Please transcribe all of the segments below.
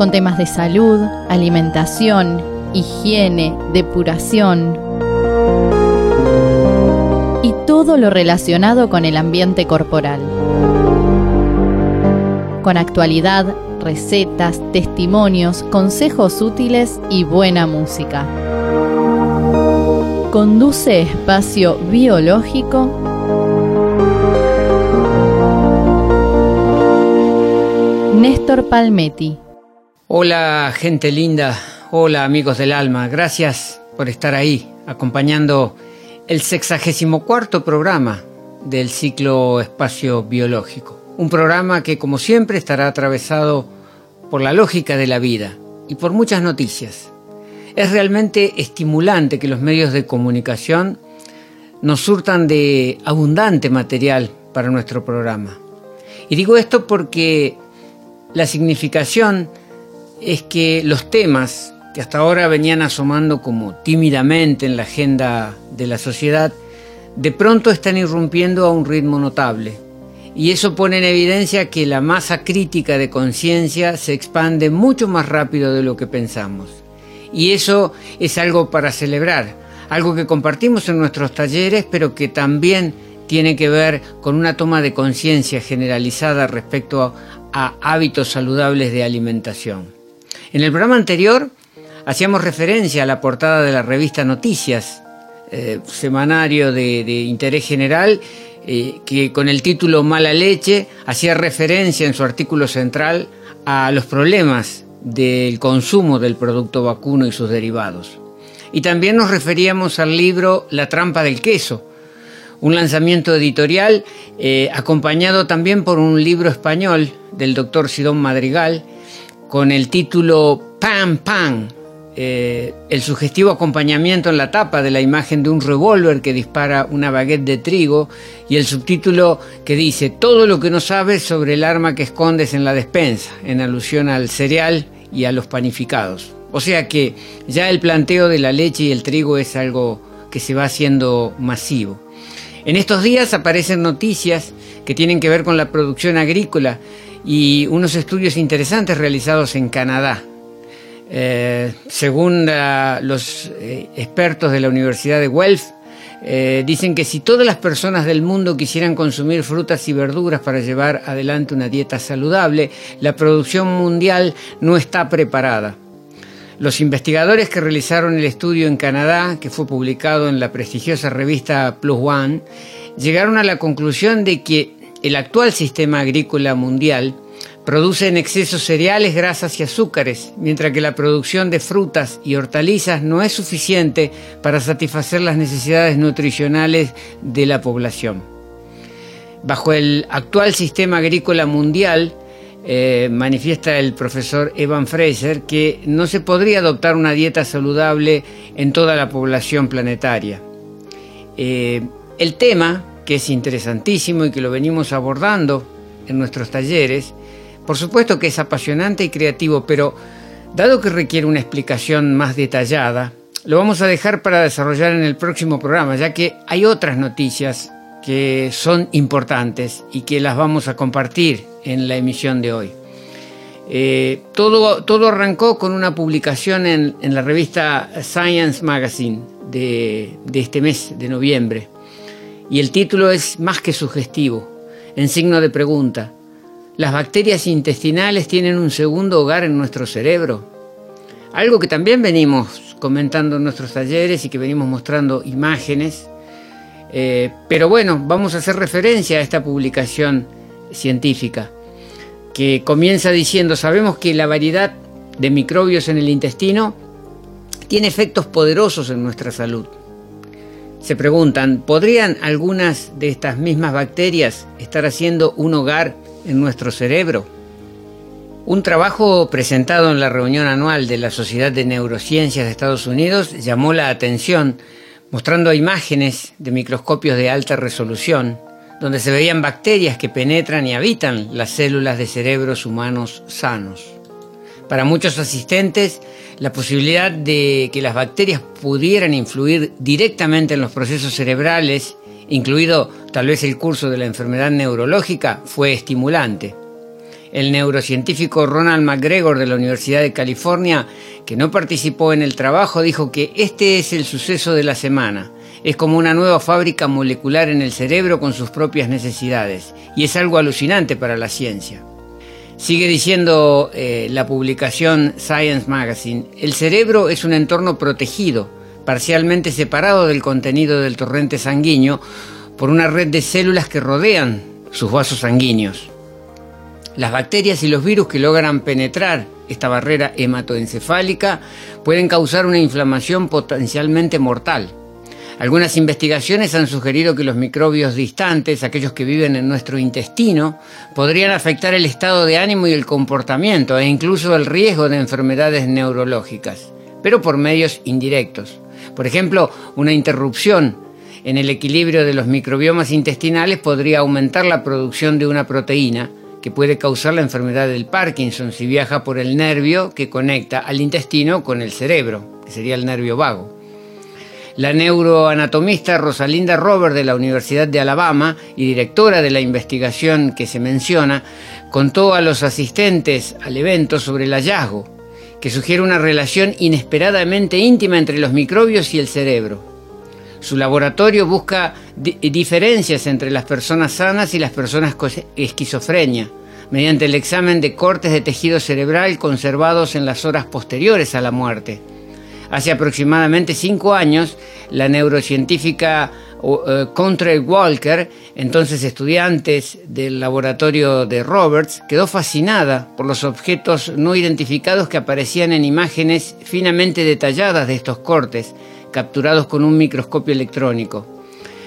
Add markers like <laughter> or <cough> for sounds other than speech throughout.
Con temas de salud, alimentación, higiene, depuración y todo lo relacionado con el ambiente corporal. Con actualidad, recetas, testimonios, consejos útiles y buena música. Conduce Espacio Biológico Néstor Palmetti. Hola gente linda, hola amigos del alma, gracias por estar ahí acompañando el sexagésimo cuarto programa del ciclo Espacio Biológico. Un programa que como siempre estará atravesado por la lógica de la vida y por muchas noticias. Es realmente estimulante que los medios de comunicación nos surtan de abundante material para nuestro programa. Y digo esto porque la significación es que los temas que hasta ahora venían asomando como tímidamente en la agenda de la sociedad, de pronto están irrumpiendo a un ritmo notable. Y eso pone en evidencia que la masa crítica de conciencia se expande mucho más rápido de lo que pensamos. Y eso es algo para celebrar, algo que compartimos en nuestros talleres, pero que también tiene que ver con una toma de conciencia generalizada respecto a hábitos saludables de alimentación. En el programa anterior hacíamos referencia a la portada de la revista Noticias, eh, semanario de, interés general, eh, que con el título Mala leche hacía referencia en su artículo central a los problemas del consumo del producto vacuno y sus derivados. Y también nos referíamos al libro La trampa del queso, un lanzamiento editorial eh, acompañado también por un libro español del doctor Sidón Madrigal con el título Pam Pam, eh, el sugestivo acompañamiento en la tapa de la imagen de un revólver que dispara una baguette de trigo y el subtítulo que dice todo lo que no sabes sobre el arma que escondes en la despensa, en alusión al cereal y a los panificados. O sea que ya el planteo de la leche y el trigo es algo que se va haciendo masivo. En estos días aparecen noticias que tienen que ver con la producción agrícola y unos estudios interesantes realizados en Canadá. Eh, según los eh, expertos de la Universidad de Guelph, eh, dicen que si todas las personas del mundo quisieran consumir frutas y verduras para llevar adelante una dieta saludable, la producción mundial no está preparada. Los investigadores que realizaron el estudio en Canadá, que fue publicado en la prestigiosa revista Plus One, llegaron a la conclusión de que el actual sistema agrícola mundial produce en exceso cereales, grasas y azúcares, mientras que la producción de frutas y hortalizas no es suficiente para satisfacer las necesidades nutricionales de la población. Bajo el actual sistema agrícola mundial, eh, manifiesta el profesor Evan Fraser que no se podría adoptar una dieta saludable en toda la población planetaria. Eh, el tema, que es interesantísimo y que lo venimos abordando en nuestros talleres, por supuesto que es apasionante y creativo, pero dado que requiere una explicación más detallada, lo vamos a dejar para desarrollar en el próximo programa, ya que hay otras noticias que son importantes y que las vamos a compartir en la emisión de hoy. Eh, todo, todo arrancó con una publicación en, la revista Science Magazine de, de este mes de noviembre. Y el título es más que sugestivo, en signo de pregunta. ¿Las bacterias intestinales tienen un segundo hogar en nuestro cerebro? Algo que también venimos comentando en nuestros talleres y que venimos mostrando imágenes. Eh, pero bueno, vamos a hacer referencia a esta publicación científica que comienza diciendo, sabemos que la variedad de microbios en el intestino tiene efectos poderosos en nuestra salud. Se preguntan, ¿podrían algunas de estas mismas bacterias estar haciendo un hogar en nuestro cerebro? Un trabajo presentado en la reunión anual de la Sociedad de Neurociencias de Estados Unidos llamó la atención mostrando imágenes de microscopios de alta resolución donde se veían bacterias que penetran y habitan las células de cerebros humanos sanos. Para muchos asistentes, la posibilidad de que las bacterias pudieran influir directamente en los procesos cerebrales, incluido tal vez el curso de la enfermedad neurológica, fue estimulante. El neurocientífico Ronald McGregor de la Universidad de California, que no participó en el trabajo, dijo que este es el suceso de la semana. Es como una nueva fábrica molecular en el cerebro con sus propias necesidades, y es algo alucinante para la ciencia. Sigue diciendo eh, la publicación Science Magazine, el cerebro es un entorno protegido, parcialmente separado del contenido del torrente sanguíneo por una red de células que rodean sus vasos sanguíneos. Las bacterias y los virus que logran penetrar esta barrera hematoencefálica pueden causar una inflamación potencialmente mortal. Algunas investigaciones han sugerido que los microbios distantes, aquellos que viven en nuestro intestino, podrían afectar el estado de ánimo y el comportamiento e incluso el riesgo de enfermedades neurológicas, pero por medios indirectos. Por ejemplo, una interrupción en el equilibrio de los microbiomas intestinales podría aumentar la producción de una proteína que puede causar la enfermedad del Parkinson si viaja por el nervio que conecta al intestino con el cerebro, que sería el nervio vago. La neuroanatomista Rosalinda Robert de la Universidad de Alabama y directora de la investigación que se menciona, contó a los asistentes al evento sobre el hallazgo, que sugiere una relación inesperadamente íntima entre los microbios y el cerebro. Su laboratorio busca diferencias entre las personas sanas y las personas con esquizofrenia, mediante el examen de cortes de tejido cerebral conservados en las horas posteriores a la muerte. Hace aproximadamente cinco años, la neurocientífica uh, Contre Walker, entonces estudiante del laboratorio de Roberts, quedó fascinada por los objetos no identificados que aparecían en imágenes finamente detalladas de estos cortes, capturados con un microscopio electrónico.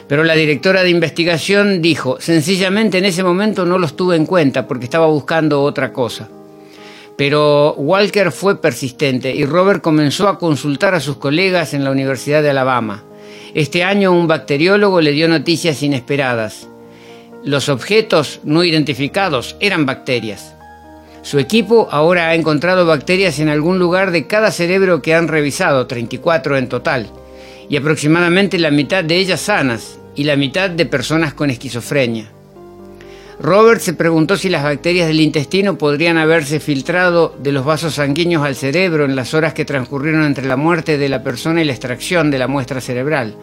Pero la directora de investigación dijo, sencillamente en ese momento no los tuve en cuenta porque estaba buscando otra cosa. Pero Walker fue persistente y Robert comenzó a consultar a sus colegas en la Universidad de Alabama. Este año un bacteriólogo le dio noticias inesperadas. Los objetos no identificados eran bacterias. Su equipo ahora ha encontrado bacterias en algún lugar de cada cerebro que han revisado, 34 en total, y aproximadamente la mitad de ellas sanas y la mitad de personas con esquizofrenia. Robert se preguntó si las bacterias del intestino podrían haberse filtrado de los vasos sanguíneos al cerebro en las horas que transcurrieron entre la muerte de la persona y la extracción de la muestra cerebral.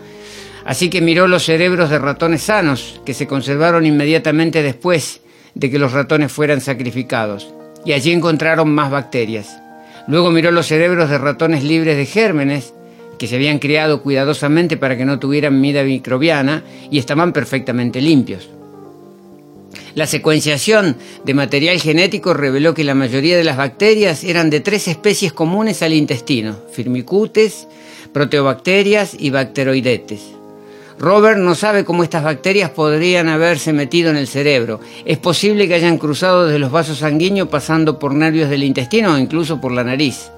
Así que miró los cerebros de ratones sanos, que se conservaron inmediatamente después de que los ratones fueran sacrificados y allí encontraron más bacterias. Luego miró los cerebros de ratones libres de gérmenes, que se habían criado cuidadosamente para que no tuvieran vida microbiana y estaban perfectamente limpios. La secuenciación de material genético reveló que la mayoría de las bacterias eran de tres especies comunes al intestino, firmicutes, proteobacterias y bacteroidetes. Robert no sabe cómo estas bacterias podrían haberse metido en el cerebro. Es posible que hayan cruzado desde los vasos sanguíneos pasando por nervios del intestino o incluso por la nariz.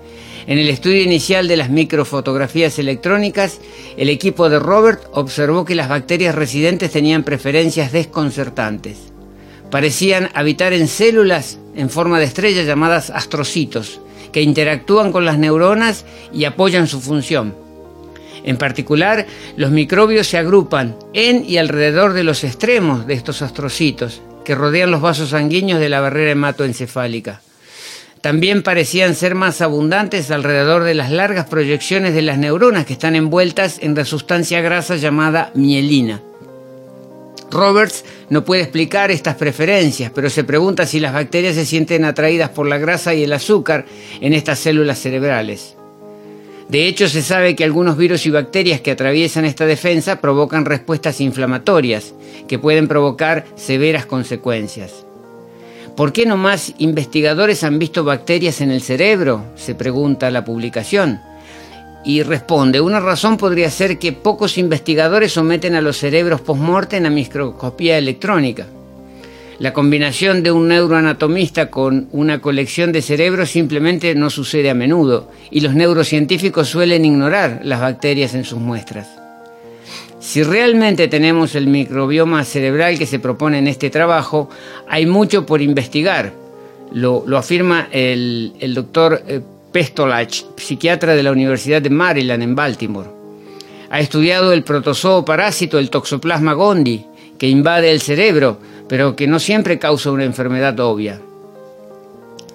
En el estudio inicial de las microfotografías electrónicas, el equipo de Robert observó que las bacterias residentes tenían preferencias desconcertantes. Parecían habitar en células en forma de estrella llamadas astrocitos, que interactúan con las neuronas y apoyan su función. En particular, los microbios se agrupan en y alrededor de los extremos de estos astrocitos que rodean los vasos sanguíneos de la barrera hematoencefálica. También parecían ser más abundantes alrededor de las largas proyecciones de las neuronas que están envueltas en la sustancia grasa llamada mielina. Roberts no puede explicar estas preferencias, pero se pregunta si las bacterias se sienten atraídas por la grasa y el azúcar en estas células cerebrales. De hecho, se sabe que algunos virus y bacterias que atraviesan esta defensa provocan respuestas inflamatorias que pueden provocar severas consecuencias. ¿Por qué no más investigadores han visto bacterias en el cerebro? se pregunta la publicación. Y responde, una razón podría ser que pocos investigadores someten a los cerebros post-mortem a microscopía electrónica. La combinación de un neuroanatomista con una colección de cerebros simplemente no sucede a menudo y los neurocientíficos suelen ignorar las bacterias en sus muestras. Si realmente tenemos el microbioma cerebral que se propone en este trabajo, hay mucho por investigar. Lo, afirma el, doctor eh, Pestolach, psiquiatra de la Universidad de Maryland en Baltimore. Ha estudiado el protozoo parásito, el Toxoplasma gondii, que invade el cerebro pero que no siempre causa una enfermedad obvia.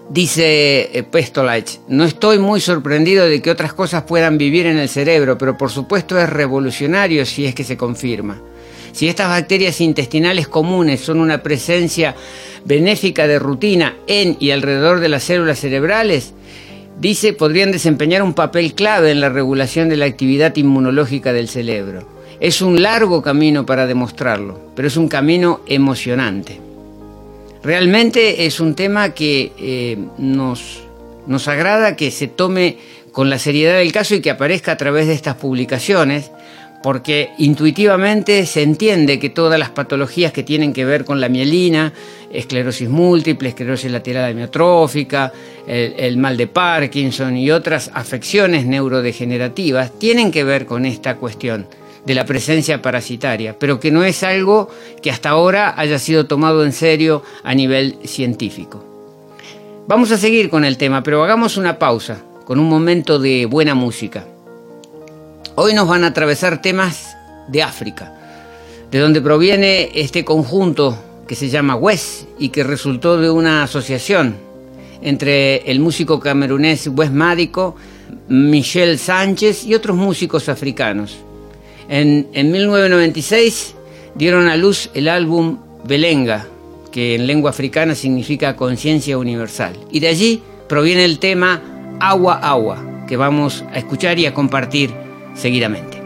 Dice eh, Pestolach, no estoy muy sorprendido de que otras cosas puedan vivir en el cerebro, pero por supuesto es revolucionario si es que se confirma. Si estas bacterias intestinales comunes son una presencia benéfica de rutina en y alrededor de las células cerebrales, dice, podrían desempeñar un papel clave en la regulación de la actividad inmunológica del cerebro. Es un largo camino para demostrarlo, pero es un camino emocionante. Realmente es un tema que eh, nos, nos agrada que se tome con la seriedad del caso y que aparezca a través de estas publicaciones, porque intuitivamente se entiende que todas las patologías que tienen que ver con la mielina, esclerosis múltiple, esclerosis lateral amiotrófica, el, el, mal de Parkinson y otras afecciones neurodegenerativas tienen que ver con esta cuestión de la presencia parasitaria, pero que no es algo que hasta ahora haya sido tomado en serio a nivel científico. Vamos a seguir con el tema, pero hagamos una pausa con un momento de buena música. Hoy nos van a atravesar temas de África, de donde proviene este conjunto que se llama Wes y que resultó de una asociación entre el músico camerunés Wes Mádico, Michel Sánchez y otros músicos africanos. En, 1996 dieron a luz el álbum Belenga, que en lengua africana significa conciencia universal. Y de allí proviene el tema Agua Agua, que vamos a escuchar y a compartir seguidamente.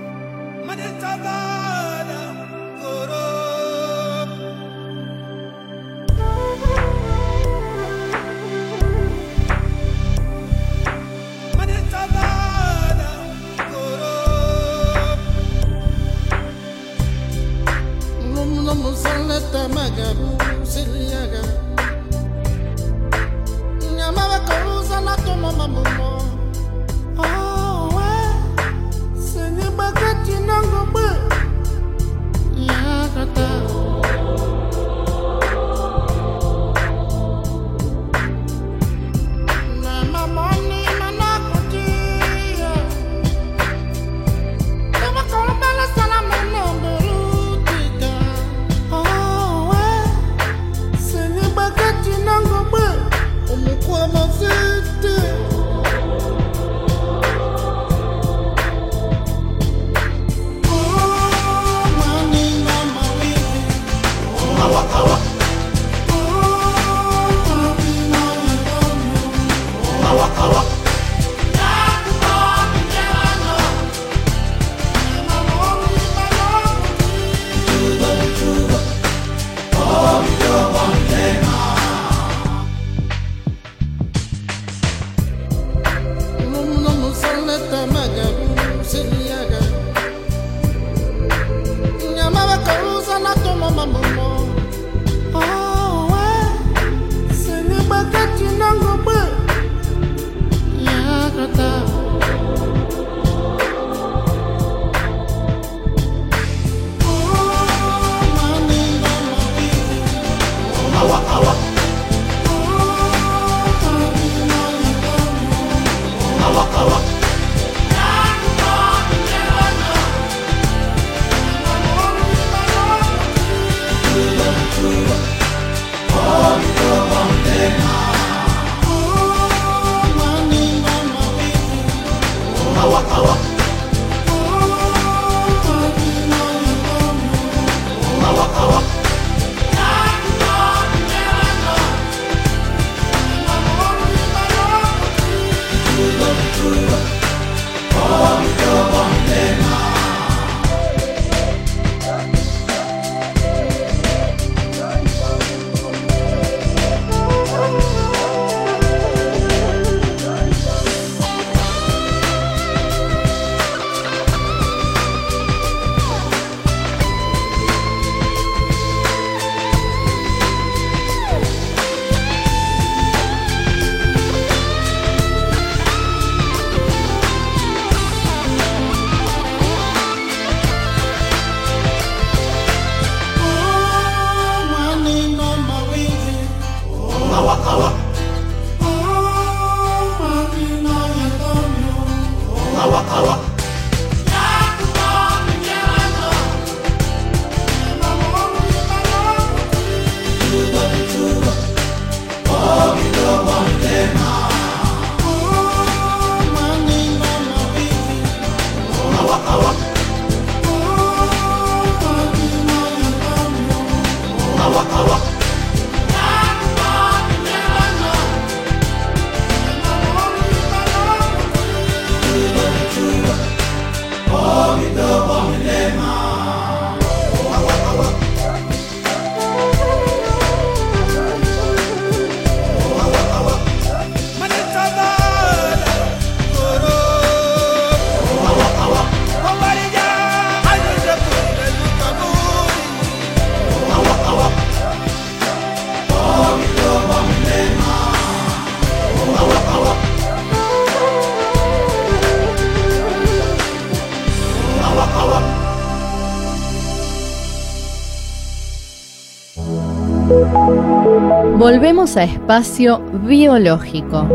Volvemos a espacio biológico.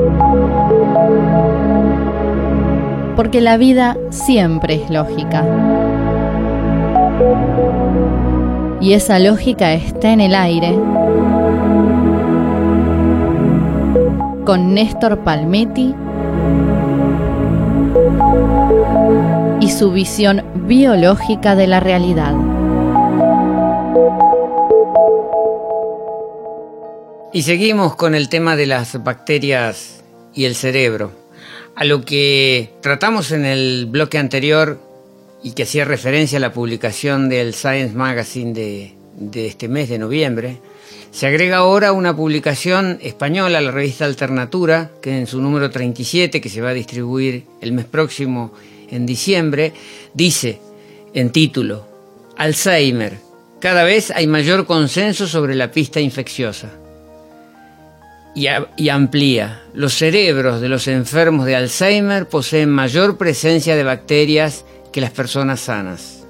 Porque la vida siempre es lógica. Y esa lógica está en el aire. Con Néstor Palmetti y su visión biológica de la realidad. Y seguimos con el tema de las bacterias y el cerebro, a lo que tratamos en el bloque anterior y que hacía referencia a la publicación del Science Magazine de, de este mes de noviembre, se agrega ahora una publicación española, la revista Alternatura, que en su número 37, que se va a distribuir el mes próximo en diciembre, dice en título, Alzheimer, cada vez hay mayor consenso sobre la pista infecciosa. Y, amplía, los cerebros de los enfermos de Alzheimer poseen mayor presencia de bacterias que las personas sanas.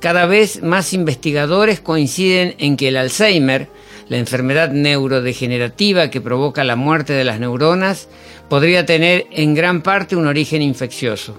Cada vez más investigadores coinciden en que el Alzheimer, la enfermedad neurodegenerativa que provoca la muerte de las neuronas, podría tener en gran parte un origen infeccioso.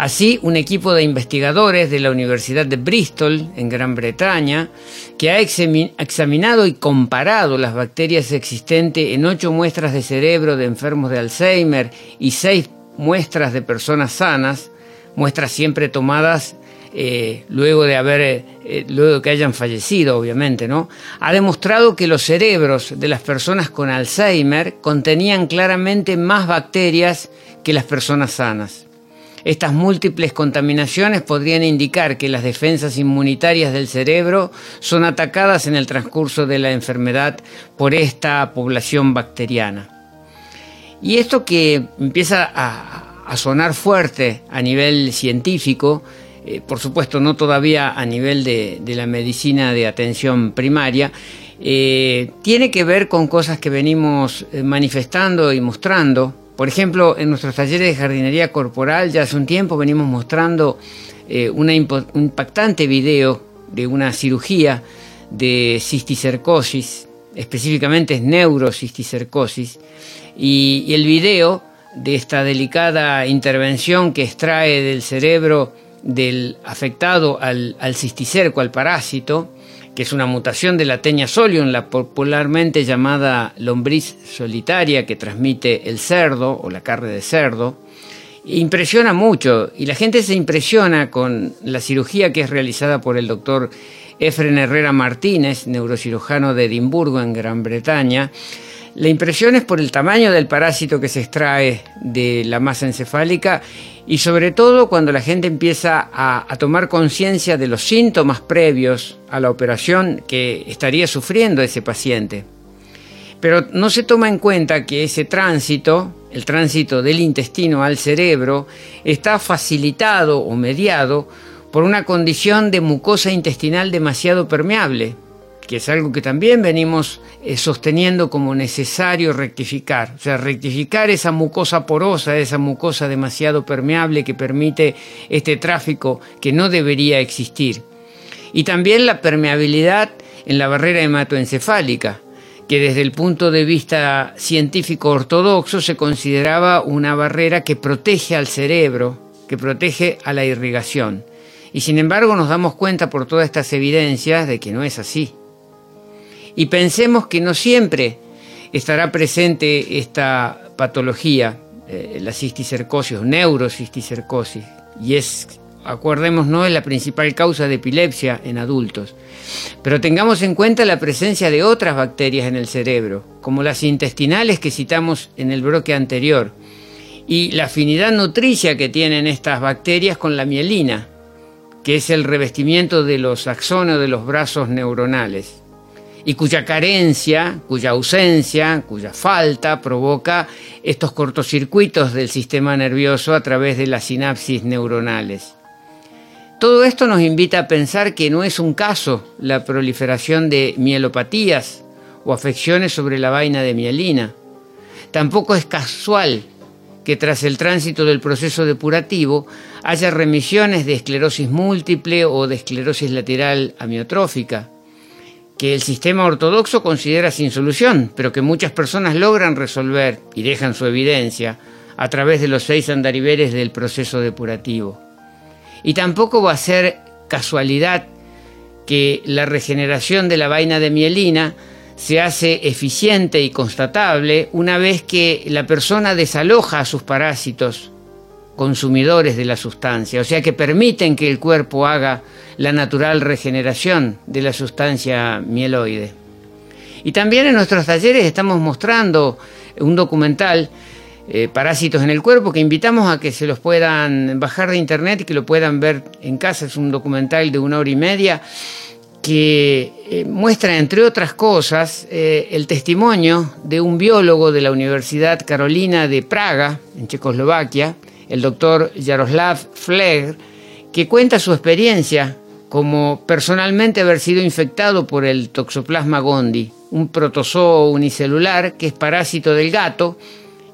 Así, un equipo de investigadores de la Universidad de Bristol, en Gran Bretaña, que ha examinado y comparado las bacterias existentes en ocho muestras de cerebro de enfermos de Alzheimer y seis muestras de personas sanas, muestras siempre tomadas eh, luego de haber, eh, luego de que hayan fallecido, obviamente, ¿no? Ha demostrado que los cerebros de las personas con Alzheimer contenían claramente más bacterias que las personas sanas. Estas múltiples contaminaciones podrían indicar que las defensas inmunitarias del cerebro son atacadas en el transcurso de la enfermedad por esta población bacteriana. Y esto que empieza a, sonar fuerte a nivel científico, eh, por supuesto no todavía a nivel de, la medicina de atención primaria, eh, tiene que ver con cosas que venimos eh, manifestando y mostrando por ejemplo, en nuestros talleres de jardinería corporal ya hace un tiempo venimos mostrando eh, un impactante video de una cirugía de cisticercosis, específicamente es neurocisticercosis, y, y el video de esta delicada intervención que extrae del cerebro del afectado al, al cisticerco, al parásito, es una mutación de la teña solium, la popularmente llamada lombriz solitaria que transmite el cerdo o la carne de cerdo. Impresiona mucho y la gente se impresiona con la cirugía que es realizada por el doctor Efren Herrera Martínez, neurocirujano de Edimburgo en Gran Bretaña. La impresión es por el tamaño del parásito que se extrae de la masa encefálica y sobre todo cuando la gente empieza a, tomar conciencia de los síntomas previos a la operación que estaría sufriendo ese paciente. Pero no se toma en cuenta que ese tránsito, el tránsito del intestino al cerebro, está facilitado o mediado por una condición de mucosa intestinal demasiado permeable, que es algo que también venimos eh, sosteniendo como necesario rectificar. O sea, rectificar esa mucosa porosa, esa mucosa demasiado permeable que permite este tráfico que no debería existir. Y también la permeabilidad en la barrera hematoencefálica, que desde el punto de vista científico ortodoxo se consideraba una barrera que protege al cerebro, que protege a la irrigación. Y sin embargo nos damos cuenta por todas estas evidencias de que no es así y pensemos que no siempre estará presente esta patología, eh, la cisticercosis neurocisticercosis, y es, acordemos, no es la principal causa de epilepsia en adultos. Pero tengamos en cuenta la presencia de otras bacterias en el cerebro, como las intestinales que citamos en el bloque anterior, y la afinidad nutricia que tienen estas bacterias con la mielina, que es el revestimiento de los axones de los brazos neuronales y cuya carencia, cuya ausencia, cuya falta provoca estos cortocircuitos del sistema nervioso a través de las sinapsis neuronales. Todo esto nos invita a pensar que no es un caso la proliferación de mielopatías o afecciones sobre la vaina de mielina. Tampoco es casual que tras el tránsito del proceso depurativo haya remisiones de esclerosis múltiple o de esclerosis lateral amiotrófica que el sistema ortodoxo considera sin solución, pero que muchas personas logran resolver y dejan su evidencia a través de los seis andariveles del proceso depurativo. Y tampoco va a ser casualidad que la regeneración de la vaina de mielina se hace eficiente y constatable una vez que la persona desaloja a sus parásitos consumidores de la sustancia, o sea que permiten que el cuerpo haga la natural regeneración de la sustancia mieloide. Y también en nuestros talleres estamos mostrando un documental, eh, Parásitos en el Cuerpo, que invitamos a que se los puedan bajar de internet y que lo puedan ver en casa. Es un documental de una hora y media que eh, muestra, entre otras cosas, eh, el testimonio de un biólogo de la Universidad Carolina de Praga, en Checoslovaquia, el doctor Jaroslav Flegr, que cuenta su experiencia como personalmente haber sido infectado por el Toxoplasma gondii, un protozoo unicelular que es parásito del gato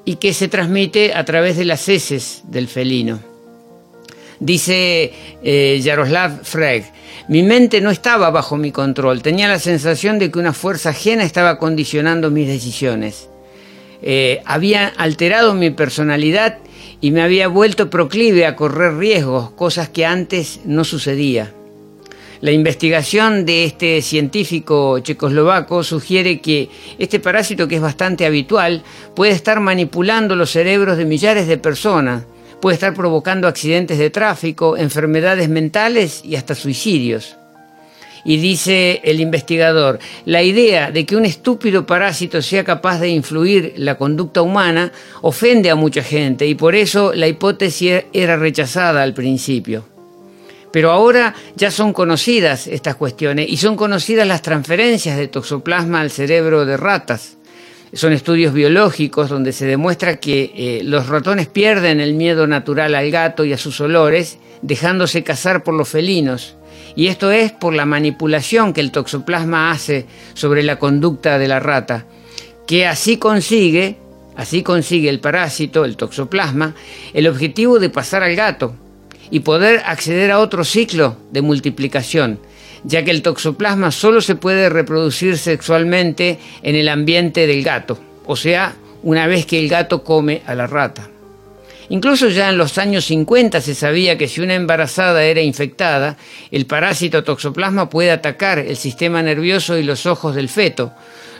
y que se transmite a través de las heces del felino. Dice eh, Jaroslav Freg, mi mente no estaba bajo mi control, tenía la sensación de que una fuerza ajena estaba condicionando mis decisiones. Eh, había alterado mi personalidad y me había vuelto proclive a correr riesgos, cosas que antes no sucedía. La investigación de este científico checoslovaco sugiere que este parásito, que es bastante habitual, puede estar manipulando los cerebros de millares de personas, puede estar provocando accidentes de tráfico, enfermedades mentales y hasta suicidios. Y dice el investigador, la idea de que un estúpido parásito sea capaz de influir la conducta humana ofende a mucha gente y por eso la hipótesis era rechazada al principio. Pero ahora ya son conocidas estas cuestiones y son conocidas las transferencias de toxoplasma al cerebro de ratas. Son estudios biológicos donde se demuestra que eh, los ratones pierden el miedo natural al gato y a sus olores, dejándose cazar por los felinos y esto es por la manipulación que el toxoplasma hace sobre la conducta de la rata, que así consigue, así consigue el parásito, el toxoplasma, el objetivo de pasar al gato y poder acceder a otro ciclo de multiplicación, ya que el toxoplasma solo se puede reproducir sexualmente en el ambiente del gato, o sea, una vez que el gato come a la rata. Incluso ya en los años 50 se sabía que si una embarazada era infectada, el parásito toxoplasma puede atacar el sistema nervioso y los ojos del feto,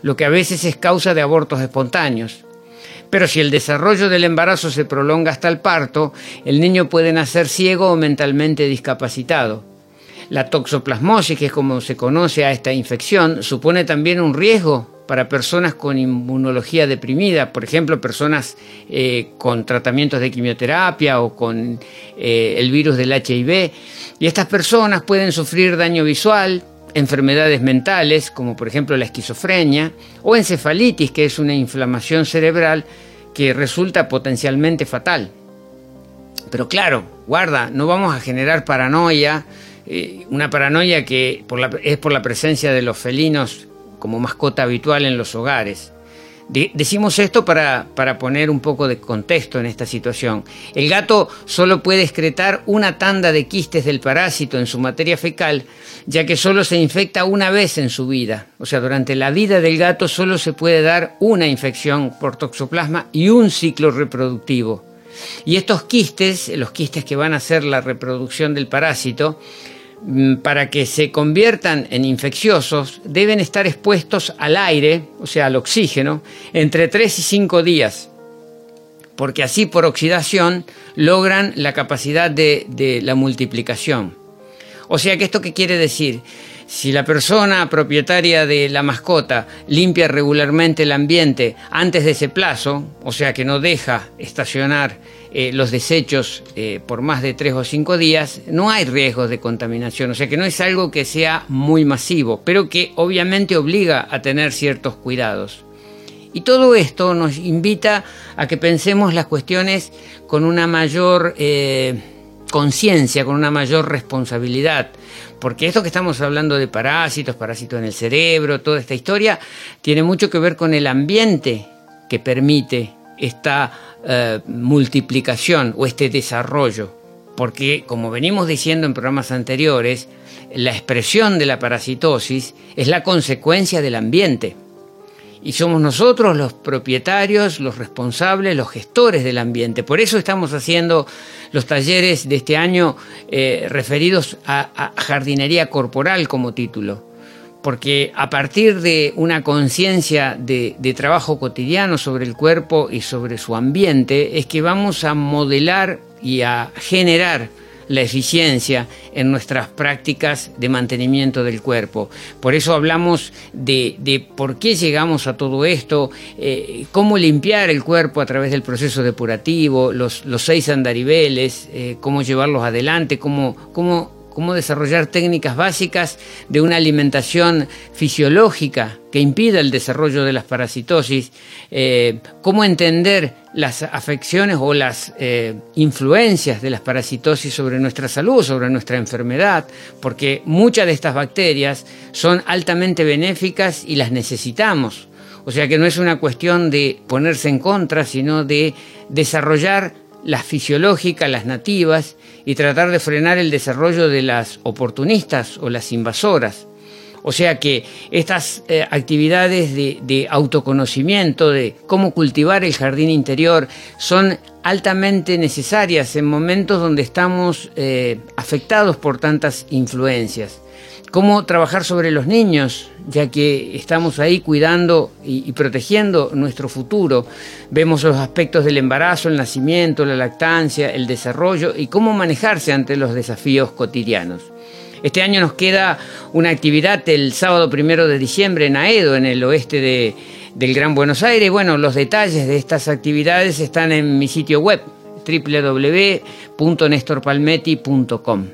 lo que a veces es causa de abortos espontáneos. Pero si el desarrollo del embarazo se prolonga hasta el parto, el niño puede nacer ciego o mentalmente discapacitado. La toxoplasmosis, que es como se conoce a esta infección, supone también un riesgo para personas con inmunología deprimida, por ejemplo, personas eh, con tratamientos de quimioterapia o con eh, el virus del HIV. Y estas personas pueden sufrir daño visual, enfermedades mentales, como por ejemplo la esquizofrenia, o encefalitis, que es una inflamación cerebral que resulta potencialmente fatal. Pero claro, guarda, no vamos a generar paranoia, eh, una paranoia que es por la presencia de los felinos como mascota habitual en los hogares. decimos esto para, para, poner un poco de contexto en esta situación. El gato solo puede excretar una tanda de quistes del parásito en su materia fecal, ya que solo se infecta una vez en su vida. O sea, durante la vida del gato solo se puede dar una infección por toxoplasma y un ciclo reproductivo. Y estos quistes, los quistes que van a hacer la reproducción del parásito, para que se conviertan en infecciosos deben estar expuestos al aire, o sea, al oxígeno, entre 3 y 5 días, porque así por oxidación logran la capacidad de, de la multiplicación. O sea que esto qué quiere decir? Si la persona propietaria de la mascota limpia regularmente el ambiente antes de ese plazo, o sea que no deja estacionar eh, los desechos eh, por más de tres o cinco días, no hay riesgos de contaminación. O sea que no es algo que sea muy masivo, pero que obviamente obliga a tener ciertos cuidados. Y todo esto nos invita a que pensemos las cuestiones con una mayor eh, conciencia, con una mayor responsabilidad porque esto que estamos hablando de parásitos, parásitos en el cerebro, toda esta historia, tiene mucho que ver con el ambiente que permite esta eh, multiplicación o este desarrollo. porque como venimos diciendo en programas anteriores, la expresión de la parasitosis es la consecuencia del ambiente. Y somos nosotros los propietarios, los responsables, los gestores del ambiente. Por eso estamos haciendo los talleres de este año eh, referidos a, jardinería corporal como título. Porque a partir de una conciencia de trabajo cotidiano sobre el cuerpo y sobre su ambiente, es que vamos a modelar y a generar la eficiencia en nuestras prácticas de mantenimiento del cuerpo. Por eso hablamos de, por qué llegamos a todo esto, eh, cómo limpiar el cuerpo a través del proceso depurativo, los, los seis andariveles, eh, cómo llevarlos adelante, cómo, cómo cómo desarrollar técnicas básicas de una alimentación fisiológica que impida el desarrollo de las parasitosis, eh, cómo entender las afecciones o las eh, influencias de las parasitosis sobre nuestra salud, sobre nuestra enfermedad, porque muchas de estas bacterias son altamente benéficas y las necesitamos. O sea que no es una cuestión de ponerse en contra, sino de desarrollar las fisiológicas, las nativas, y tratar de frenar el desarrollo de las oportunistas o las invasoras. O sea que estas eh, actividades de, autoconocimiento, de cómo cultivar el jardín interior, son altamente necesarias en momentos donde estamos eh, afectados por tantas influencias cómo trabajar sobre los niños, ya que estamos ahí cuidando y, protegiendo nuestro futuro. Vemos los aspectos del embarazo, el nacimiento, la lactancia, el desarrollo y cómo manejarse ante los desafíos cotidianos. Este año nos queda una actividad el sábado primero de diciembre en Aedo, en el oeste del Gran Buenos Aires. Bueno, los detalles de estas actividades están en mi sitio web www.nestorpalmetti.com.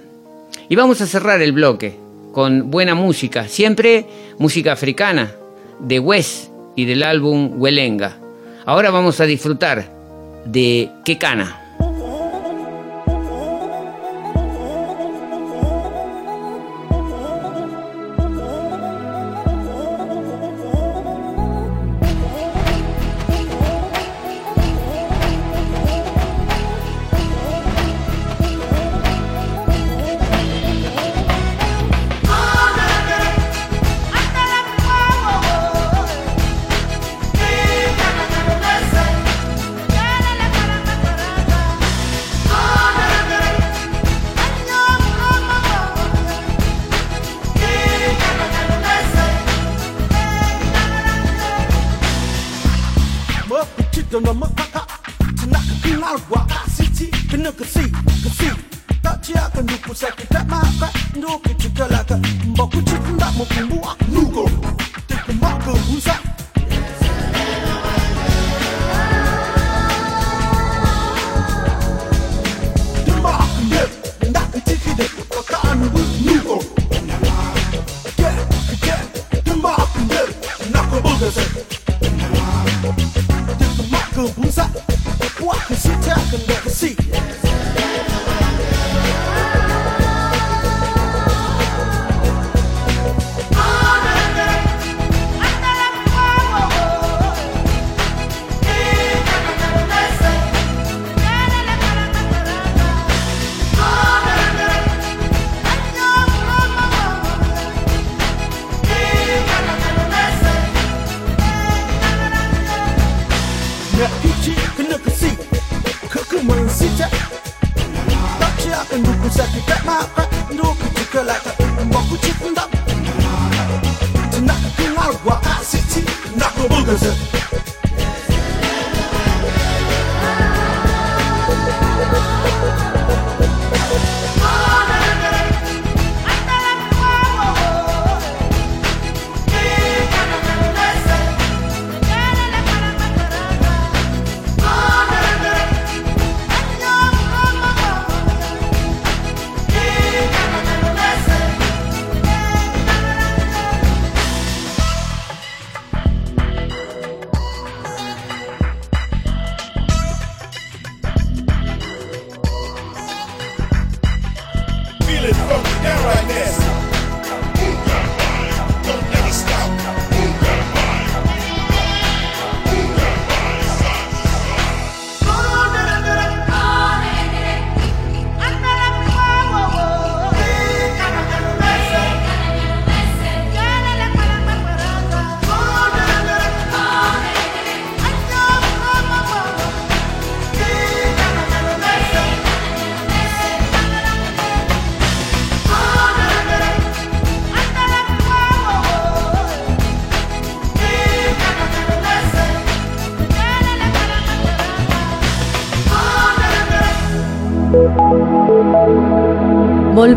Y vamos a cerrar el bloque con buena música, siempre música africana, de West y del álbum Huelenga. Ahora vamos a disfrutar de Kekana.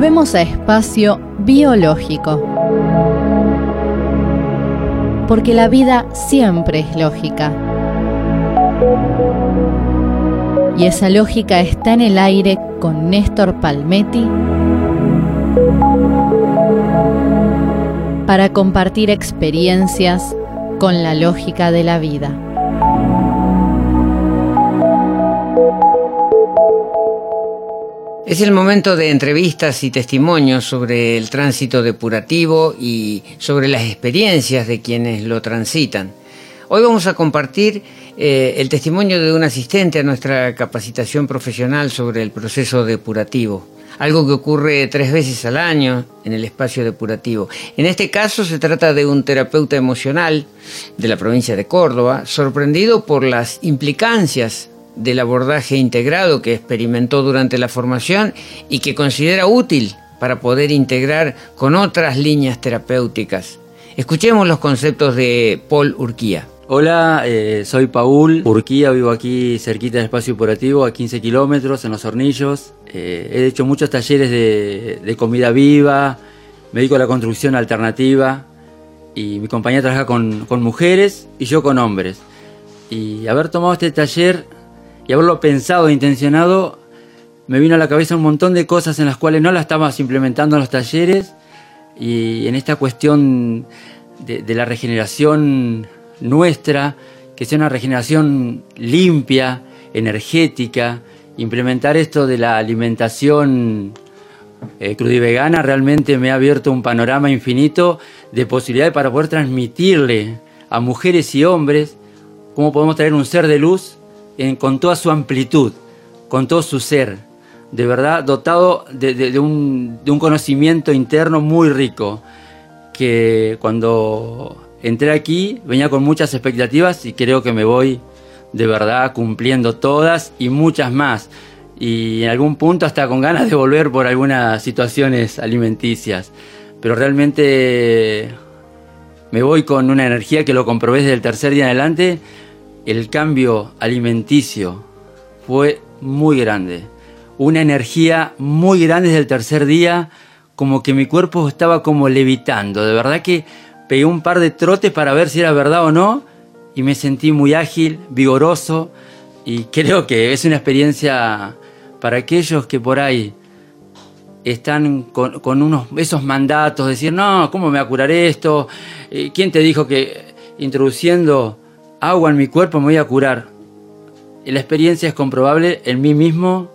Volvemos a espacio biológico. Porque la vida siempre es lógica. Y esa lógica está en el aire con Néstor Palmetti para compartir experiencias con la lógica de la vida. Es el momento de entrevistas y testimonios sobre el tránsito depurativo y sobre las experiencias de quienes lo transitan. Hoy vamos a compartir eh, el testimonio de un asistente a nuestra capacitación profesional sobre el proceso depurativo, algo que ocurre tres veces al año en el espacio depurativo. En este caso se trata de un terapeuta emocional de la provincia de Córdoba, sorprendido por las implicancias del abordaje integrado que experimentó durante la formación y que considera útil para poder integrar con otras líneas terapéuticas. Escuchemos los conceptos de Paul Urquía. Hola, eh, soy Paul Urquía, vivo aquí cerquita del espacio operativo, a 15 kilómetros, en Los Hornillos. Eh, he hecho muchos talleres de, comida viva, me dedico la construcción alternativa y mi compañía trabaja con, con mujeres y yo con hombres. Y haber tomado este taller y haberlo pensado intencionado, me vino a la cabeza un montón de cosas en las cuales no las estábamos implementando en los talleres. Y en esta cuestión de, la regeneración nuestra, que sea una regeneración limpia, energética, implementar esto de la alimentación eh, crudivegana realmente me ha abierto un panorama infinito de posibilidades para poder transmitirle a mujeres y hombres cómo podemos traer un ser de luz con toda su amplitud, con todo su ser, de verdad dotado de, un, conocimiento interno muy rico, que cuando entré aquí venía con muchas expectativas y creo que me voy de verdad cumpliendo todas y muchas más. Y en algún punto hasta con ganas de volver por algunas situaciones alimenticias. Pero realmente me voy con una energía que lo comprobé desde el tercer día en adelante el cambio alimenticio fue muy grande. Una energía muy grande desde el tercer día, como que mi cuerpo estaba como levitando. De verdad que pegué un par de trotes para ver si era verdad o no y me sentí muy ágil, vigoroso y <laughs> creo que es una experiencia para aquellos que por ahí están con, unos, esos mandatos, decir, no, ¿cómo me va a curar esto? Eh, ¿Quién te dijo que introduciendo agua en mi cuerpo me voy a curar. La experiencia es comprobable en mí mismo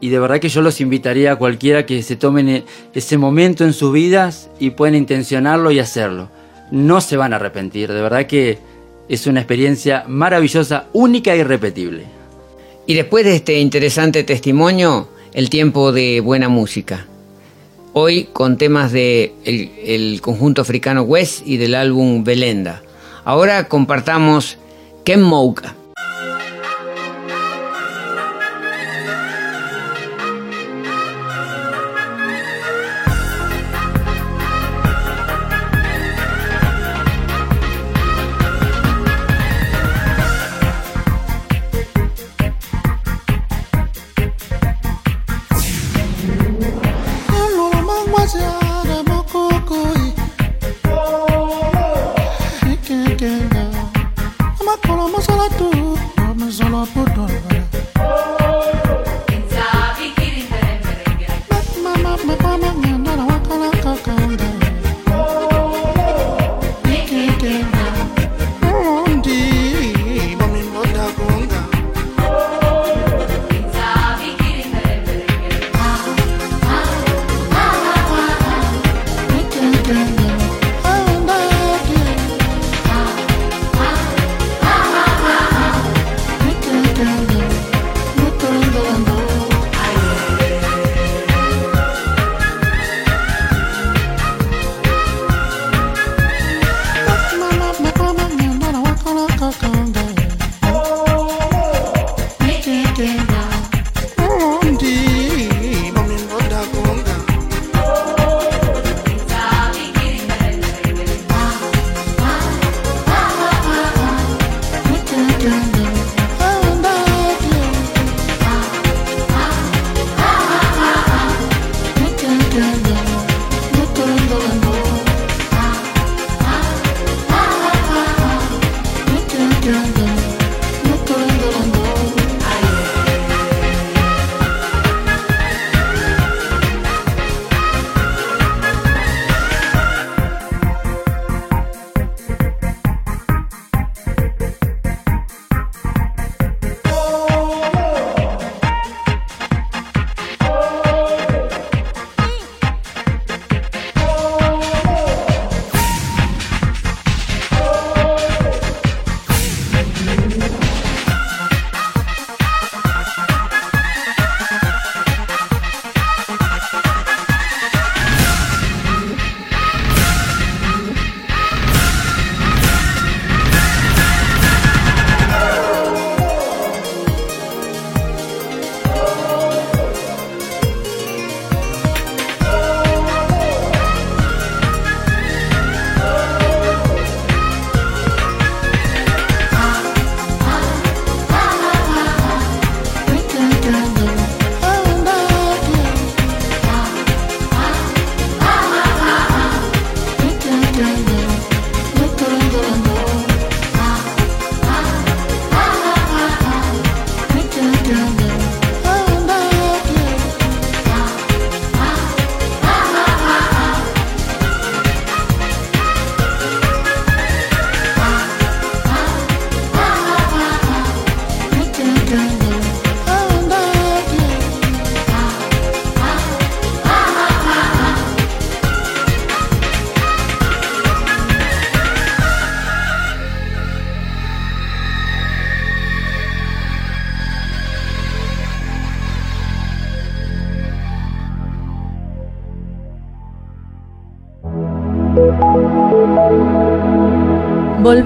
y de verdad que yo los invitaría a cualquiera que se tomen e-, ese momento en sus vidas y puedan intencionarlo y hacerlo. No se van a arrepentir, de verdad que es una experiencia maravillosa, única e irrepetible. Y después de este interesante testimonio, el tiempo de buena música. Hoy con temas del el conjunto africano West y del álbum Belenda. Ahora compartamos Ken Mouka. tudo.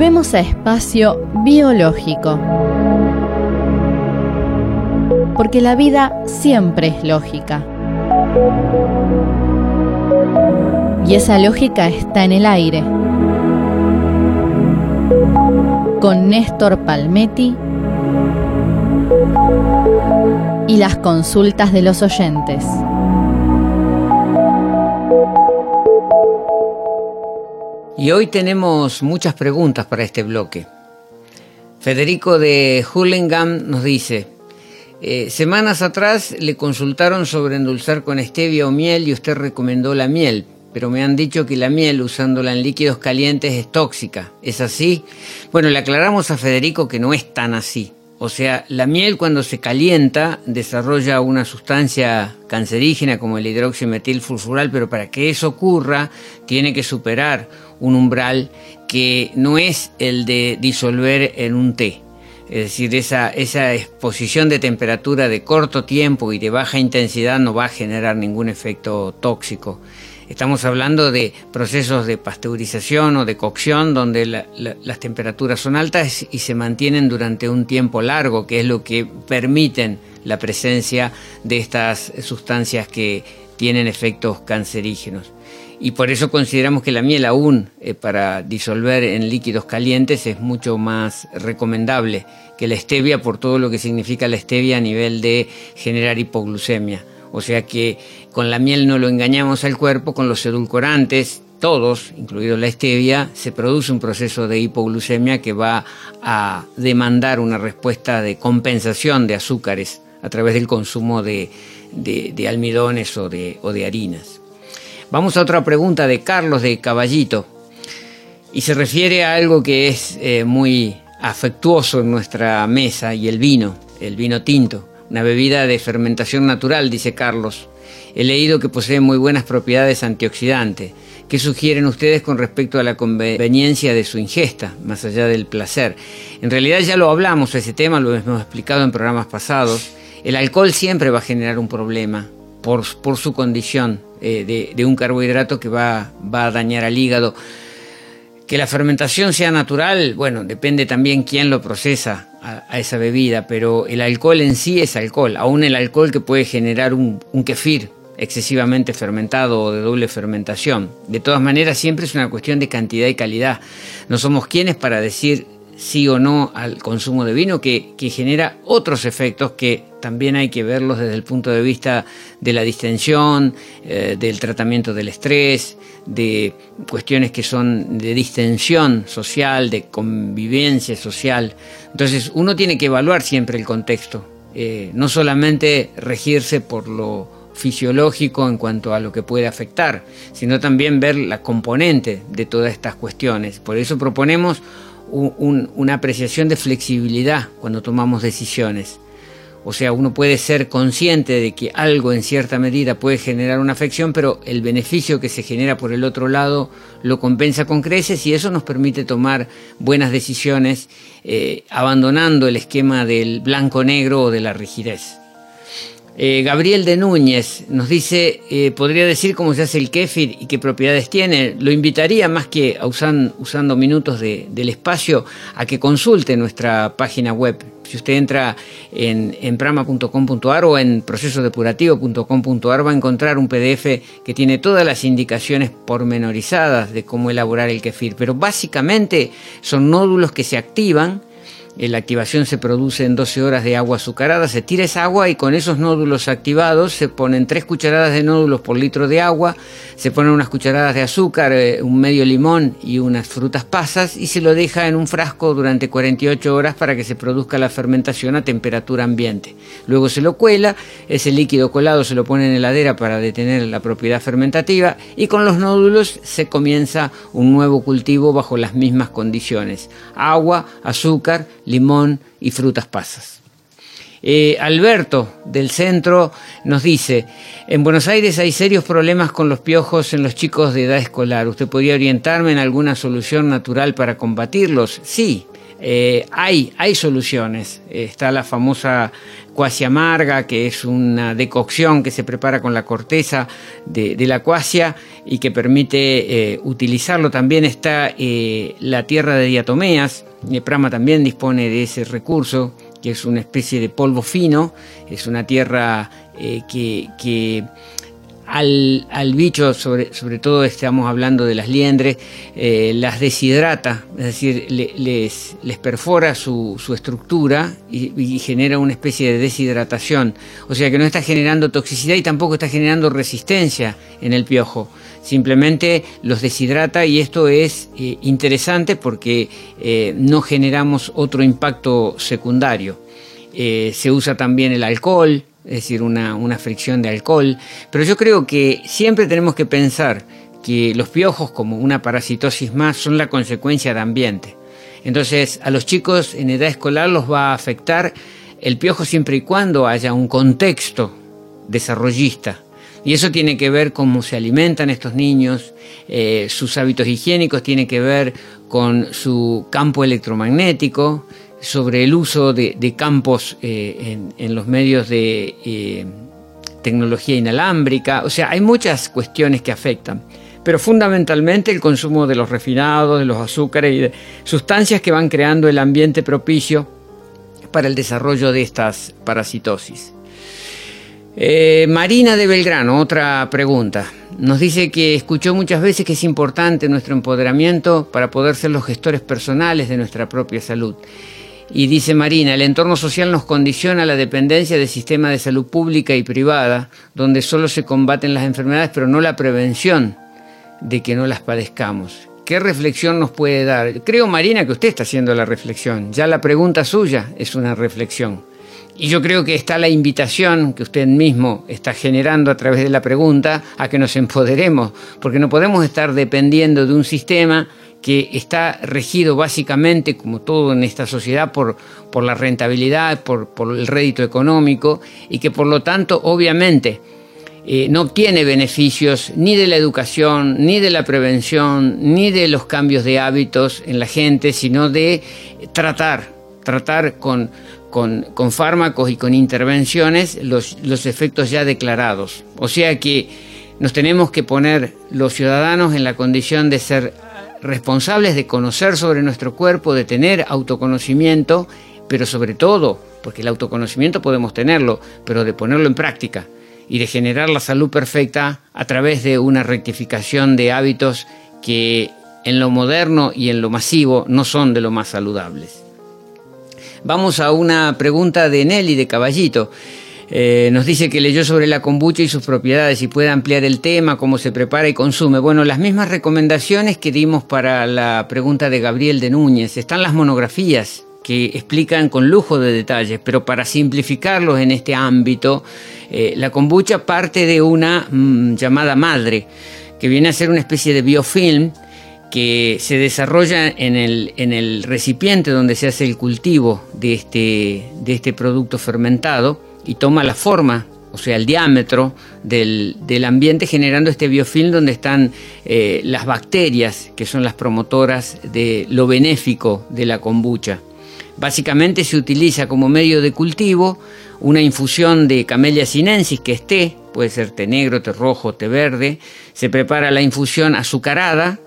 Volvemos a espacio biológico. Porque la vida siempre es lógica. Y esa lógica está en el aire. Con Néstor Palmetti y las consultas de los oyentes. Y hoy tenemos muchas preguntas para este bloque. Federico de Hurlingham nos dice, eh, semanas atrás le consultaron sobre endulzar con stevia o miel y usted recomendó la miel, pero me han dicho que la miel usándola en líquidos calientes es tóxica. ¿Es así? Bueno, le aclaramos a Federico que no es tan así. O sea, la miel cuando se calienta desarrolla una sustancia cancerígena como el hidroximetilfurfural, pero para que eso ocurra tiene que superar un umbral que no es el de disolver en un té. Es decir, esa, esa exposición de temperatura de corto tiempo y de baja intensidad no va a generar ningún efecto tóxico. Estamos hablando de procesos de pasteurización o de cocción donde las temperaturas son altas y se mantienen durante un tiempo largo, que es lo que permiten la presencia de estas sustancias que tienen efectos cancerígenos. Y por eso consideramos que la miel aún eh, para disolver en líquidos calientes es mucho más recomendable que la stevia por todo lo que significa la stevia a nivel de generar hipoglucemia. O sea que con la miel no lo engañamos al cuerpo, con los edulcorantes, todos, incluido la stevia, se produce un proceso de hipoglucemia que va a demandar una respuesta de compensación de azúcares a través del consumo de, almidones o de, harinas. Vamos a otra pregunta de Carlos de Caballito y se refiere a algo que es eh, muy afectuoso en nuestra mesa y el vino, el vino tinto una bebida de fermentación natural, dice Carlos. He leído que posee muy buenas propiedades antioxidantes. ¿Qué sugieren ustedes con respecto a la conveniencia de su ingesta, más allá del placer? En realidad ya lo hablamos, ese tema lo hemos explicado en programas pasados. El alcohol siempre va a generar un problema por, su condición eh, de, un carbohidrato que va, va a dañar al hígado. Que la fermentación sea natural, bueno, depende también quién lo procesa a, esa bebida, pero el alcohol en sí es alcohol, aún el alcohol que puede generar un, kefir excesivamente fermentado o de doble fermentación. De todas maneras, siempre es una cuestión de cantidad y calidad. No somos quienes para decir sí o no al consumo de vino, que, genera otros efectos que también hay que verlos desde el punto de vista de la distensión, eh, del tratamiento del estrés, de cuestiones que son de distensión social, de convivencia social. Entonces uno tiene que evaluar siempre el contexto, eh, no solamente regirse por lo fisiológico en cuanto a lo que puede afectar, sino también ver la componente de todas estas cuestiones. Por eso proponemos una apreciación de flexibilidad cuando tomamos decisiones. O sea, uno puede ser consciente de que algo en cierta medida puede generar una afección, pero el beneficio que se genera por el otro lado lo compensa con creces y eso nos permite tomar buenas decisiones eh, abandonando el esquema del blanco-negro o de la rigidez. Eh, Gabriel de Núñez nos dice, eh, podría decir cómo se hace el kéfir y qué propiedades tiene. Lo invitaría más que usando minutos del espacio a que consulte nuestra página web. Si usted entra en, prama.com.ar o en procesodepurativo.com.ar va a encontrar un PDF que tiene todas las indicaciones pormenorizadas de cómo elaborar el kefir. Pero básicamente son nódulos que se activan la activación se produce en 12 horas de agua azucarada, se tira esa agua y con esos nódulos activados se ponen 3 cucharadas de nódulos por litro de agua, se ponen unas cucharadas de azúcar, eh, un medio limón y unas frutas pasas y se lo deja en un frasco durante 48 horas para que se produzca la fermentación a temperatura ambiente. Luego se lo cuela, ese líquido colado se lo pone en heladera para detener la propiedad fermentativa y con los nódulos se comienza un nuevo cultivo bajo las mismas condiciones. Agua, azúcar, limón y frutas pasas. Eh, Alberto del centro nos dice, en Buenos Aires hay serios problemas con los piojos en los chicos de edad escolar. ¿Usted podría orientarme en alguna solución natural para combatirlos? Sí, eh, hay, hay soluciones. Está la famosa cuasia amarga, que es una decocción que se prepara con la corteza de, la cuasia y que permite eh, utilizarlo. También está eh, la tierra de diatomeas. Prama también dispone de ese recurso, que es una especie de polvo fino. Es una tierra que, que al, bicho, sobre, sobre, todo estamos hablando de las liendres, eh, las deshidrata, es decir, les, les, perfora su, estructura y, genera una especie de deshidratación. O sea que no está generando toxicidad y tampoco está generando resistencia en el piojo. Simplemente los deshidrata y esto es eh, interesante porque eh, no generamos otro impacto secundario. se usa también el alcohol, es decir, una, fricción de alcohol. Pero yo creo que siempre tenemos que pensar que los piojos, como una parasitosis más, son la consecuencia de ambiente. Entonces, a los chicos en edad escolar los va a afectar el piojo siempre y cuando haya un contexto desarrollista. Y eso tiene que ver cómo se alimentan estos niños, eh, sus hábitos higiénicos, tiene que ver con su campo electromagnético, sobre el uso de, campos eh, en, los medios de eh, tecnología inalámbrica. O sea, hay muchas cuestiones que afectan. Pero fundamentalmente el consumo de los refinados, de los azúcares y de sustancias que van creando el ambiente propicio para el desarrollo de estas parasitosis. Eh, Marina de Belgrano, otra pregunta. Nos dice que escuchó muchas veces que es importante nuestro empoderamiento para poder ser los gestores personales de nuestra propia salud. Y dice Marina, el entorno social nos condiciona a la dependencia del sistema de salud pública y privada, donde solo se combaten las enfermedades, pero no la prevención de que no las padezcamos. ¿Qué reflexión nos puede dar? Creo, Marina, que usted está haciendo la reflexión. Ya la pregunta suya es una reflexión. Y yo creo que está la invitación que usted mismo está generando a través de la pregunta a que nos empoderemos, porque no podemos estar dependiendo de un sistema que está regido básicamente, como todo en esta sociedad, por, por la rentabilidad, por, el rédito económico, y que por lo tanto, obviamente, eh, no obtiene beneficios ni de la educación, ni de la prevención, ni de los cambios de hábitos en la gente, sino de tratar, tratar con, con, con fármacos y con intervenciones los, los efectos ya declarados. O sea que nos tenemos que poner los ciudadanos en la condición de ser responsables de conocer sobre nuestro cuerpo, de tener autoconocimiento, pero sobre todo, porque el autoconocimiento podemos tenerlo, pero de ponerlo en práctica y de generar la salud perfecta a través de una rectificación de hábitos que en lo moderno y en lo masivo no son de lo más saludables. Vamos a una pregunta de Nelly de Caballito. Eh, nos dice que leyó sobre la kombucha y sus propiedades y puede ampliar el tema, cómo se prepara y consume. Bueno, las mismas recomendaciones que dimos para la pregunta de Gabriel de Núñez. Están las monografías que explican con lujo de detalles, pero para simplificarlos en este ámbito, eh, la kombucha parte de una mm, llamada madre, que viene a ser una especie de biofilm que se desarrolla en el, en el recipiente donde se hace el cultivo de este, de este producto fermentado y toma la forma, o sea, el diámetro del, ambiente generando este biofilm donde están eh, las bacterias que son las promotoras de lo benéfico de la kombucha. Básicamente se utiliza como medio de cultivo una infusión de Camellia sinensis, que es té, puede ser té negro, té rojo, té verde. Se prepara la infusión azucarada,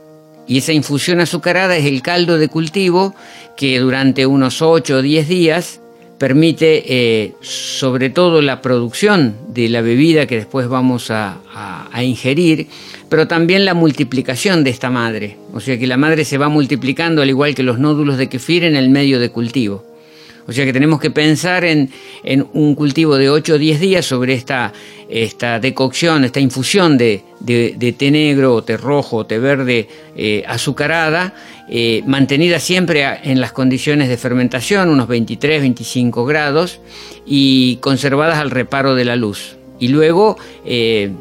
y esa infusión azucarada es el caldo de cultivo que durante unos 8 o 10 días permite eh, sobre todo la producción de la bebida que después vamos a, ingerir, pero también la multiplicación de esta madre. O sea que la madre se va multiplicando al igual que los nódulos de kefir en el medio de cultivo. O sea que tenemos que pensar en, un cultivo de 8 o 10 días sobre esta, esta decocción, esta infusión de, té negro, té rojo, té verde eh, azucarada, eh, mantenida siempre en las condiciones de fermentación, unos 23-25 grados, y conservadas al reparo de la luz. Y luego eh,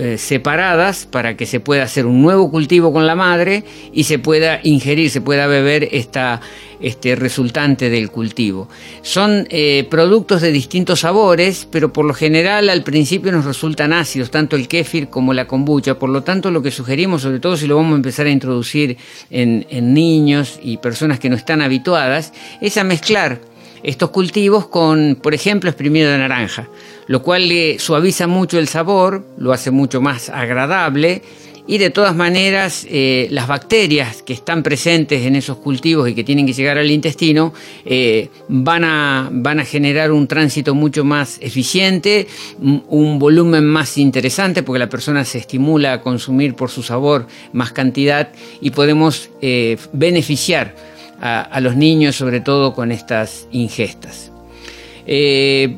eh, separadas para que se pueda hacer un nuevo cultivo con la madre y se pueda ingerir, se pueda beber esta, este resultante del cultivo. Son eh, productos de distintos sabores, pero por lo general al principio nos resultan ácidos, tanto el kéfir como la kombucha. Por lo tanto, lo que sugerimos, sobre todo si lo vamos a empezar a introducir en, en niños y personas que no están habituadas, es a mezclar estos cultivos con, por ejemplo, exprimido de naranja, lo cual le suaviza mucho el sabor, lo hace mucho más agradable y de todas maneras eh, las bacterias que están presentes en esos cultivos y que tienen que llegar al intestino eh, van, a, van a generar un tránsito mucho más eficiente, un volumen más interesante porque la persona se estimula a consumir por su sabor más cantidad y podemos eh, beneficiar a, los niños sobre todo con estas ingestas.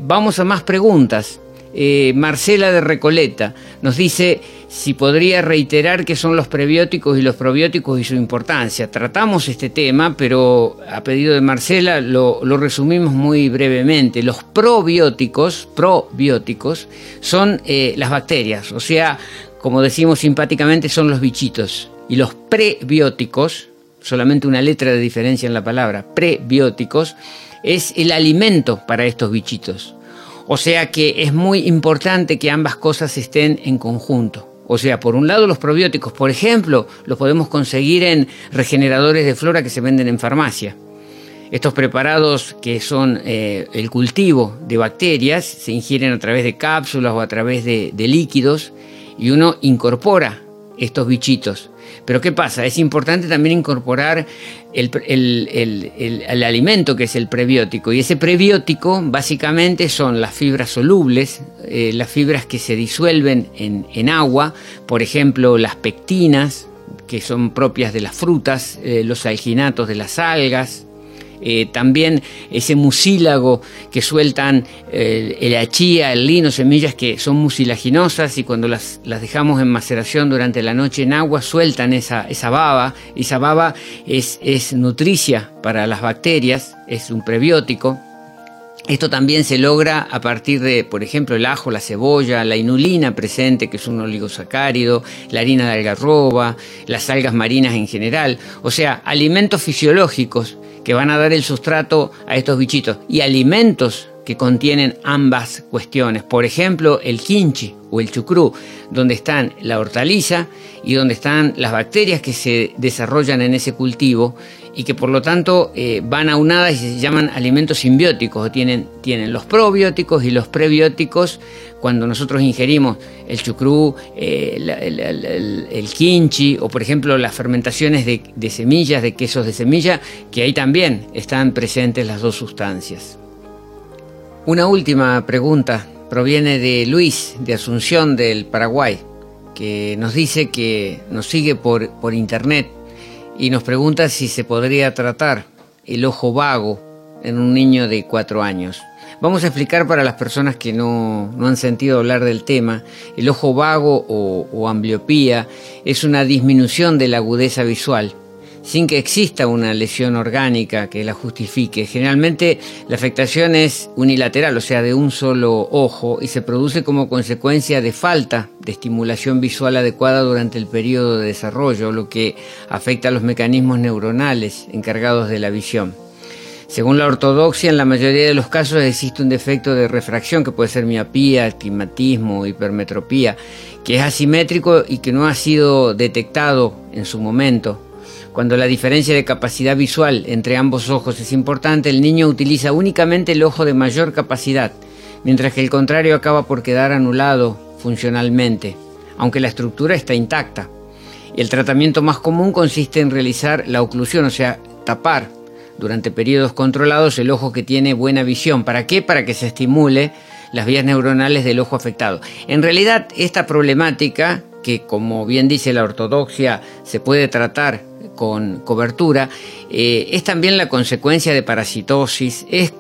vamos a más preguntas. Marcela de Recoleta nos dice, si podría reiterar qué son los prebióticos y los probióticos y su importancia. Tratamos este tema, pero a pedido de Marcela lo, resumimos muy brevemente. Los probióticos, probióticos, son eh, las bacterias, o sea, como decimos simpáticamente, son los bichitos. Y los prebióticos, solamente una letra de diferencia en la palabra, prebióticos, es el alimento para estos bichitos. O sea que es muy importante que ambas cosas estén en conjunto. O sea, por un lado los probióticos, por ejemplo, los podemos conseguir en regeneradores de flora que se venden en farmacia. Estos preparados que son eh, el cultivo de bacterias se ingieren a través de cápsulas o a través de líquidos y uno incorpora estos bichitos pero ¿qué pasa? Es importante también incorporar el, alimento que es el prebiótico. Y ese prebiótico básicamente son las fibras solubles, eh, las fibras que se disuelven en, agua, por ejemplo las pectinas, que son propias de las frutas, eh, los alginatos de las algas, eh, también ese mucílago que sueltan eh, el achía, el lino, semillas que son mucilaginosas y cuando las, dejamos en maceración durante la noche en agua sueltan esa, esa baba. Esa baba es, es nutricia para las bacterias, es un prebiótico. Esto también se logra a partir de, por ejemplo, el ajo, la cebolla, la inulina presente, que es un oligosacárido, la harina de algarroba, las algas marinas en general, o sea, alimentos fisiológicos que van a dar el sustrato a estos bichitos y alimentos que contienen ambas cuestiones. Por ejemplo, el kimchi o el chucrú, donde están la hortaliza y donde están las bacterias que se desarrollan en ese cultivo y que por lo tanto eh, van aunadas y se llaman alimentos simbióticos, o tienen, tienen los probióticos y los prebióticos cuando nosotros ingerimos el chucrú, eh, el, el, kimchi o por ejemplo las fermentaciones de, de semillas, de quesos de semilla, que ahí también están presentes las dos sustancias. Una última pregunta proviene de Luis de Asunción del Paraguay, que nos dice que nos sigue por, por internet y nos pregunta si se podría tratar el ojo vago en un niño de cuatro años. Vamos a explicar para las personas que no, han sentido hablar del tema, el ojo vago o, o ambliopía es una disminución de la agudeza visual sin que exista una lesión orgánica que la justifique. Generalmente la afectación es unilateral, o sea, de un solo ojo, y se produce como consecuencia de falta de estimulación visual adecuada durante el periodo de desarrollo, lo que afecta a los mecanismos neuronales encargados de la visión. Según la ortodoxia, en la mayoría de los casos existe un defecto de refracción que puede ser miopía, astigmatismo, hipermetropía, que es asimétrico y que no ha sido detectado en su momento cuando la diferencia de capacidad visual entre ambos ojos es importante, el niño utiliza únicamente el ojo de mayor capacidad, mientras que el contrario acaba por quedar anulado funcionalmente, aunque la estructura está intacta. Y el tratamiento más común consiste en realizar la oclusión, o sea, tapar durante periodos controlados el ojo que tiene buena visión. ¿Para qué? Para que se estimule las vías neuronales del ojo afectado. En realidad, esta problemática, que como bien dice la ortodoxia, se puede tratar con cobertura, eh, es también la consecuencia de parasitosis, es,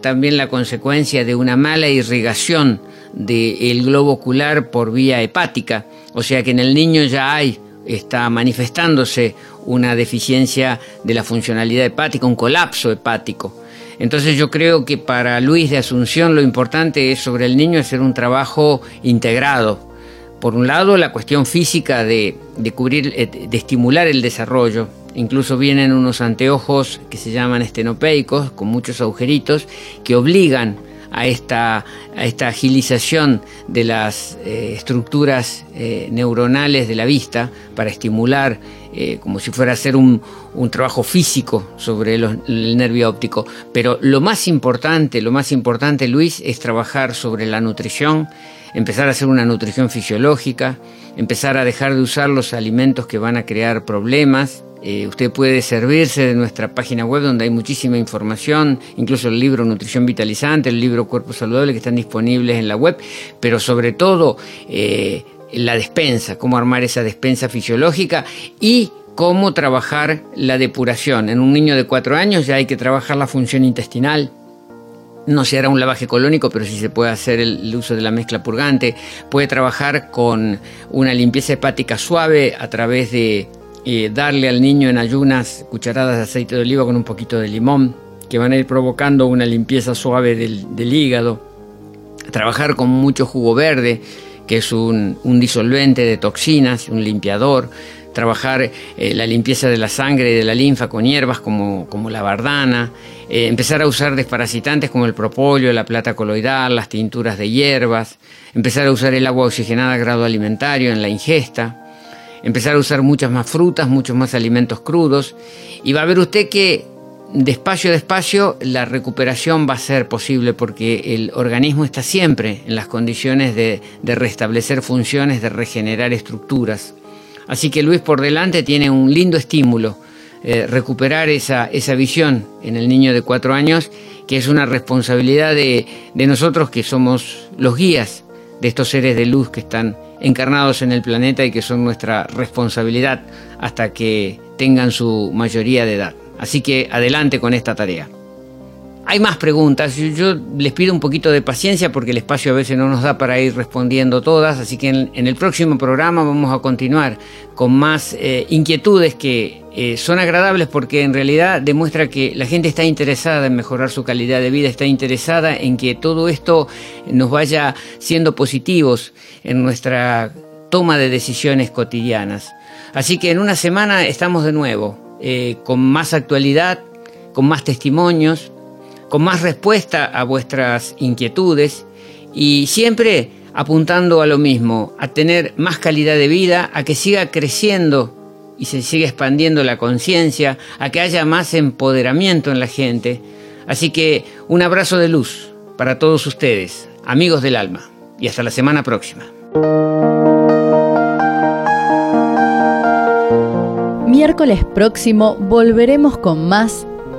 también la consecuencia de una mala irrigación del globo ocular por vía hepática, o sea que en el niño ya hay, está manifestándose una deficiencia de la funcionalidad hepática, un colapso hepático. Entonces yo creo que para Luis de Asunción lo importante es sobre el niño hacer un trabajo integrado, por un lado, la cuestión física de, cubrir, eh, de estimular el desarrollo. Incluso vienen unos anteojos que se llaman estenopeicos, con muchos agujeritos, que obligan a esta, agilización de las eh, estructuras eh, neuronales de la vista para estimular, como si fuera a hacer un, trabajo físico sobre el nervio óptico. Pero lo más importante, lo más importante, Luis, es trabajar sobre la nutrición, empezar a hacer una nutrición fisiológica, empezar a dejar de usar los alimentos que van a crear problemas. Eh, usted puede servirse de nuestra página web donde hay muchísima información, incluso el libro Nutrición Vitalizante, el libro Cuerpo Saludable que están disponibles en la web, pero sobre todo eh, la despensa, cómo armar esa despensa fisiológica y cómo trabajar la depuración. En un niño de cuatro años ya hay que trabajar la función intestinal, no se hará un lavaje colónico, pero sí se puede hacer el, uso de la mezcla purgante. Puede trabajar con una limpieza hepática suave a través de eh, darle al niño en ayunas cucharadas de aceite de oliva con un poquito de limón, que van a ir provocando una limpieza suave del, hígado. Trabajar con mucho jugo verde, que es un, disolvente de toxinas, un limpiador trabajar eh, la limpieza de la sangre y de la linfa con hierbas como, como la bardana, eh, empezar a usar desparasitantes como el propóleo, la plata coloidal, las tinturas de hierbas, empezar a usar el agua oxigenada a grado alimentario en la ingesta, empezar a usar muchas más frutas, muchos más alimentos crudos, y va a ver usted que despacio, despacio, la recuperación va a ser posible porque el organismo está siempre en las condiciones de restablecer funciones, de regenerar estructuras. Así que Luis por delante tiene un lindo estímulo eh, recuperar esa, esa visión en el niño de cuatro años, que es una responsabilidad de, de nosotros que somos los guías de estos seres de luz que están encarnados en el planeta y que son nuestra responsabilidad hasta que tengan su mayoría de edad. Así que adelante con esta tarea. Hay más preguntas, yo, les pido un poquito de paciencia porque el espacio a veces no nos da para ir respondiendo todas, así que en, el próximo programa vamos a continuar con más eh, inquietudes que eh, son agradables porque en realidad demuestra que la gente está interesada en mejorar su calidad de vida, está interesada en que todo esto nos vaya siendo positivos en nuestra toma de decisiones cotidianas. Así que en una semana estamos de nuevo eh, con más actualidad, con más testimonios con más respuesta a vuestras inquietudes y siempre apuntando a lo mismo, a tener más calidad de vida, a que siga creciendo y se siga expandiendo la conciencia, a que haya más empoderamiento en la gente. Así que un abrazo de luz para todos ustedes, amigos del alma, y hasta la semana próxima. Miércoles próximo volveremos con más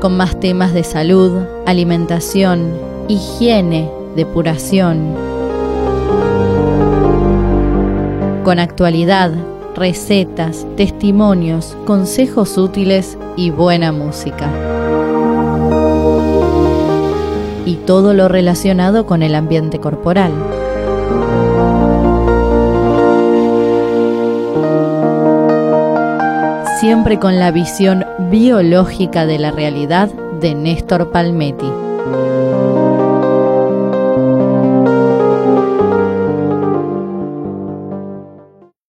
Con más temas de salud, alimentación, higiene, depuración. Con actualidad, recetas, testimonios, consejos útiles y buena música. Y todo lo relacionado con el ambiente corporal. Siempre con la visión biológica de la realidad de Néstor Palmetti.